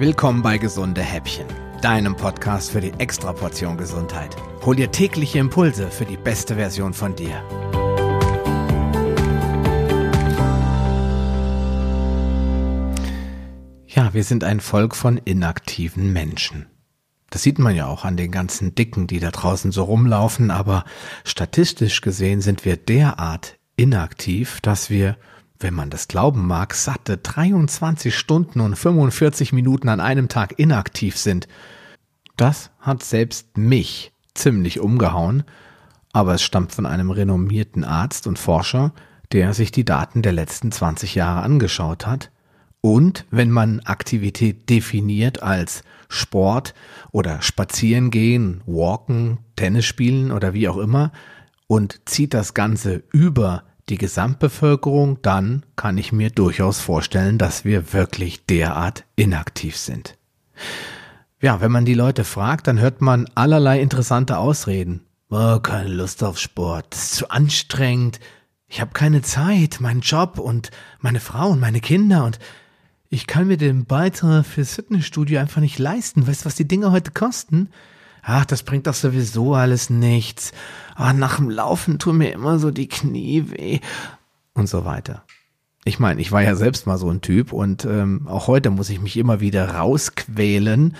Willkommen bei Gesunde Häppchen, deinem Podcast für die Extraportion Gesundheit. Hol dir tägliche Impulse für die beste Version von dir. Ja, wir sind ein Volk von inaktiven Menschen. Das sieht man ja auch an den ganzen Dicken, die da draußen so rumlaufen, aber statistisch gesehen sind wir derart inaktiv, dass wir, wenn man das glauben mag, satte 23 Stunden und 45 Minuten an einem Tag inaktiv sind. Das hat selbst mich ziemlich umgehauen, aber es stammt von einem renommierten Arzt und Forscher, der sich die Daten der letzten 20 Jahre angeschaut hat. Und wenn man Aktivität definiert als Sport oder Spazieren gehen, Walken, Tennis spielen oder wie auch immer und zieht das Ganze über die Gesamtbevölkerung, dann kann ich mir durchaus vorstellen, dass wir wirklich derart inaktiv sind. Ja, wenn man die Leute fragt, dann hört man allerlei interessante Ausreden. Oh, keine Lust auf Sport, das ist zu anstrengend, ich habe keine Zeit, mein Job und meine Frau und meine Kinder und ich kann mir den Beitrag fürs Fitnessstudio einfach nicht leisten. Weißt du, was die Dinge heute kosten? Ach, das bringt doch sowieso alles nichts. Ah, nach dem Laufen tun mir immer so die Knie weh und so weiter. Ich meine, ich war ja selbst mal so ein Typ und ähm, auch heute muss ich mich immer wieder rausquälen.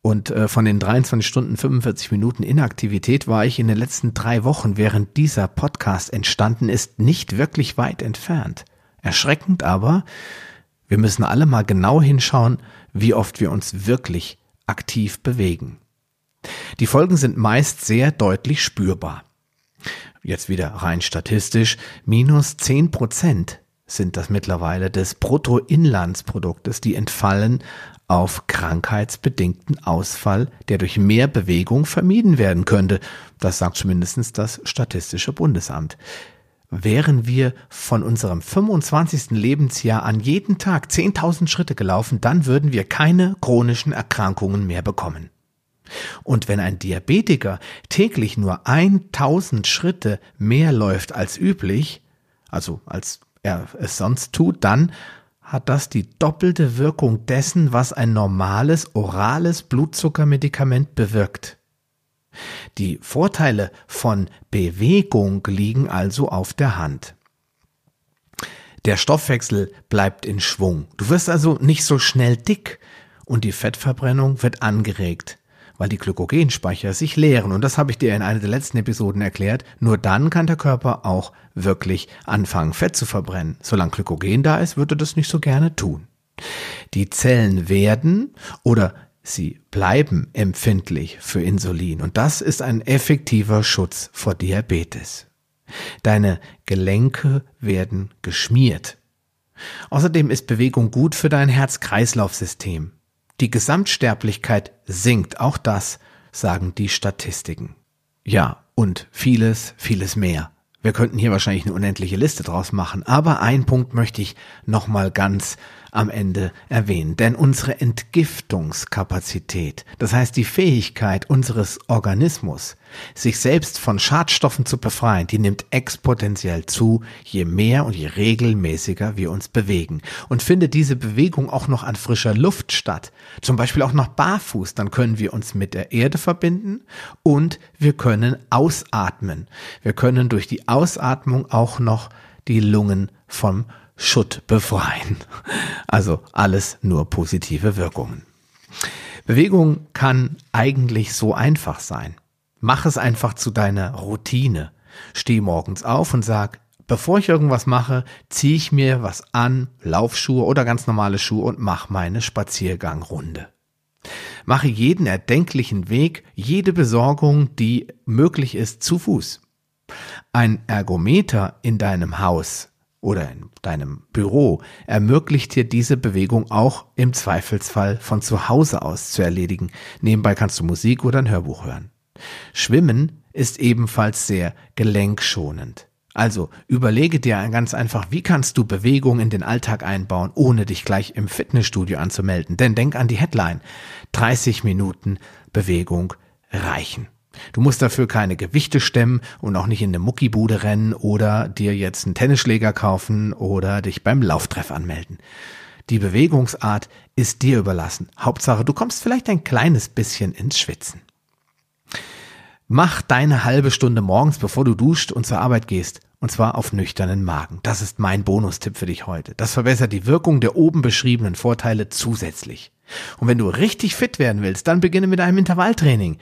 Und äh, von den 23 Stunden 45 Minuten Inaktivität war ich in den letzten drei Wochen, während dieser Podcast entstanden ist, nicht wirklich weit entfernt. Erschreckend aber, wir müssen alle mal genau hinschauen, wie oft wir uns wirklich aktiv bewegen. Die Folgen sind meist sehr deutlich spürbar. Jetzt wieder rein statistisch, minus zehn Prozent sind das mittlerweile des Bruttoinlandsproduktes, die entfallen auf krankheitsbedingten Ausfall, der durch mehr Bewegung vermieden werden könnte. Das sagt zumindest das Statistische Bundesamt. Wären wir von unserem 25. Lebensjahr an jeden Tag 10.000 Schritte gelaufen, dann würden wir keine chronischen Erkrankungen mehr bekommen. Und wenn ein Diabetiker täglich nur 1000 Schritte mehr läuft als üblich, also als er es sonst tut, dann hat das die doppelte Wirkung dessen, was ein normales orales Blutzuckermedikament bewirkt. Die Vorteile von Bewegung liegen also auf der Hand. Der Stoffwechsel bleibt in Schwung. Du wirst also nicht so schnell dick und die Fettverbrennung wird angeregt weil die Glykogenspeicher sich leeren. Und das habe ich dir in einer der letzten Episoden erklärt. Nur dann kann der Körper auch wirklich anfangen, Fett zu verbrennen. Solange Glykogen da ist, würde das nicht so gerne tun. Die Zellen werden oder sie bleiben empfindlich für Insulin. Und das ist ein effektiver Schutz vor Diabetes. Deine Gelenke werden geschmiert. Außerdem ist Bewegung gut für dein Herz-Kreislauf-System. Die Gesamtsterblichkeit sinkt, auch das sagen die Statistiken. Ja, und vieles, vieles mehr. Wir könnten hier wahrscheinlich eine unendliche Liste draus machen, aber ein Punkt möchte ich nochmal ganz am Ende erwähnen. Denn unsere Entgiftungskapazität, das heißt die Fähigkeit unseres Organismus, sich selbst von Schadstoffen zu befreien, die nimmt exponentiell zu, je mehr und je regelmäßiger wir uns bewegen. Und findet diese Bewegung auch noch an frischer Luft statt, zum Beispiel auch noch barfuß, dann können wir uns mit der Erde verbinden und wir können ausatmen. Wir können durch die Ausatmung auch noch die Lungen vom Schutt befreien. Also alles nur positive Wirkungen. Bewegung kann eigentlich so einfach sein. Mach es einfach zu deiner Routine. Steh morgens auf und sag, bevor ich irgendwas mache, ziehe ich mir was an, Laufschuhe oder ganz normale Schuhe und mach meine Spaziergangrunde. Mache jeden erdenklichen Weg, jede Besorgung, die möglich ist, zu Fuß. Ein Ergometer in deinem Haus oder in deinem Büro ermöglicht dir diese Bewegung auch im Zweifelsfall von zu Hause aus zu erledigen. Nebenbei kannst du Musik oder ein Hörbuch hören. Schwimmen ist ebenfalls sehr gelenkschonend. Also überlege dir ganz einfach, wie kannst du Bewegung in den Alltag einbauen, ohne dich gleich im Fitnessstudio anzumelden. Denn denk an die Headline. 30 Minuten Bewegung reichen. Du musst dafür keine Gewichte stemmen und auch nicht in eine Muckibude rennen oder dir jetzt einen Tennisschläger kaufen oder dich beim Lauftreff anmelden. Die Bewegungsart ist dir überlassen. Hauptsache, du kommst vielleicht ein kleines bisschen ins Schwitzen. Mach deine halbe Stunde morgens, bevor du duscht und zur Arbeit gehst. Und zwar auf nüchternen Magen. Das ist mein Bonustipp für dich heute. Das verbessert die Wirkung der oben beschriebenen Vorteile zusätzlich. Und wenn du richtig fit werden willst, dann beginne mit einem Intervalltraining.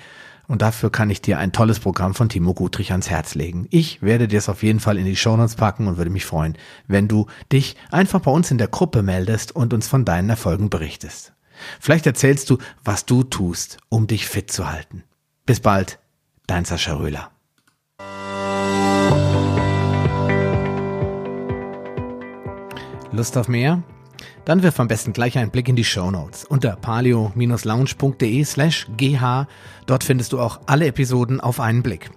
Und dafür kann ich dir ein tolles Programm von Timo Gutrich ans Herz legen. Ich werde dir es auf jeden Fall in die Shownotes packen und würde mich freuen, wenn du dich einfach bei uns in der Gruppe meldest und uns von deinen Erfolgen berichtest. Vielleicht erzählst du, was du tust, um dich fit zu halten. Bis bald, dein Sascha Röhler. Lust auf mehr? Dann wirf am besten gleich einen Blick in die Show Notes unter palio-lounge.de slash gh. Dort findest du auch alle Episoden auf einen Blick.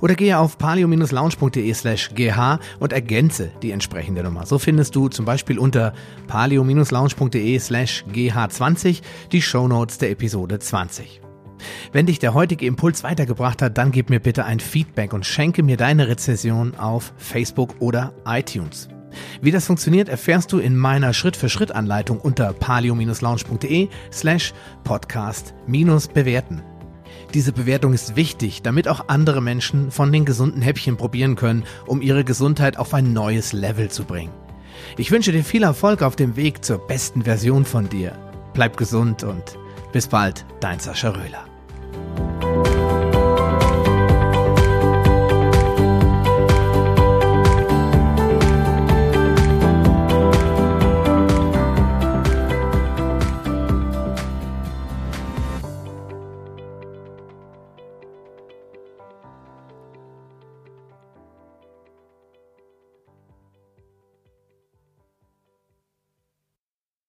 Oder gehe auf palio-lounge.de slash gh und ergänze die entsprechende Nummer. So findest du zum Beispiel unter palio-lounge.de slash gh20 die Show Notes der Episode 20. Wenn dich der heutige Impuls weitergebracht hat, dann gib mir bitte ein Feedback und schenke mir deine Rezession auf Facebook oder iTunes. Wie das funktioniert, erfährst du in meiner Schritt-für-Schritt-Anleitung unter palio-lounge.de slash podcast-bewerten. Diese Bewertung ist wichtig, damit auch andere Menschen von den gesunden Häppchen probieren können, um ihre Gesundheit auf ein neues Level zu bringen. Ich wünsche dir viel Erfolg auf dem Weg zur besten Version von dir. Bleib gesund und bis bald, dein Sascha Röhler.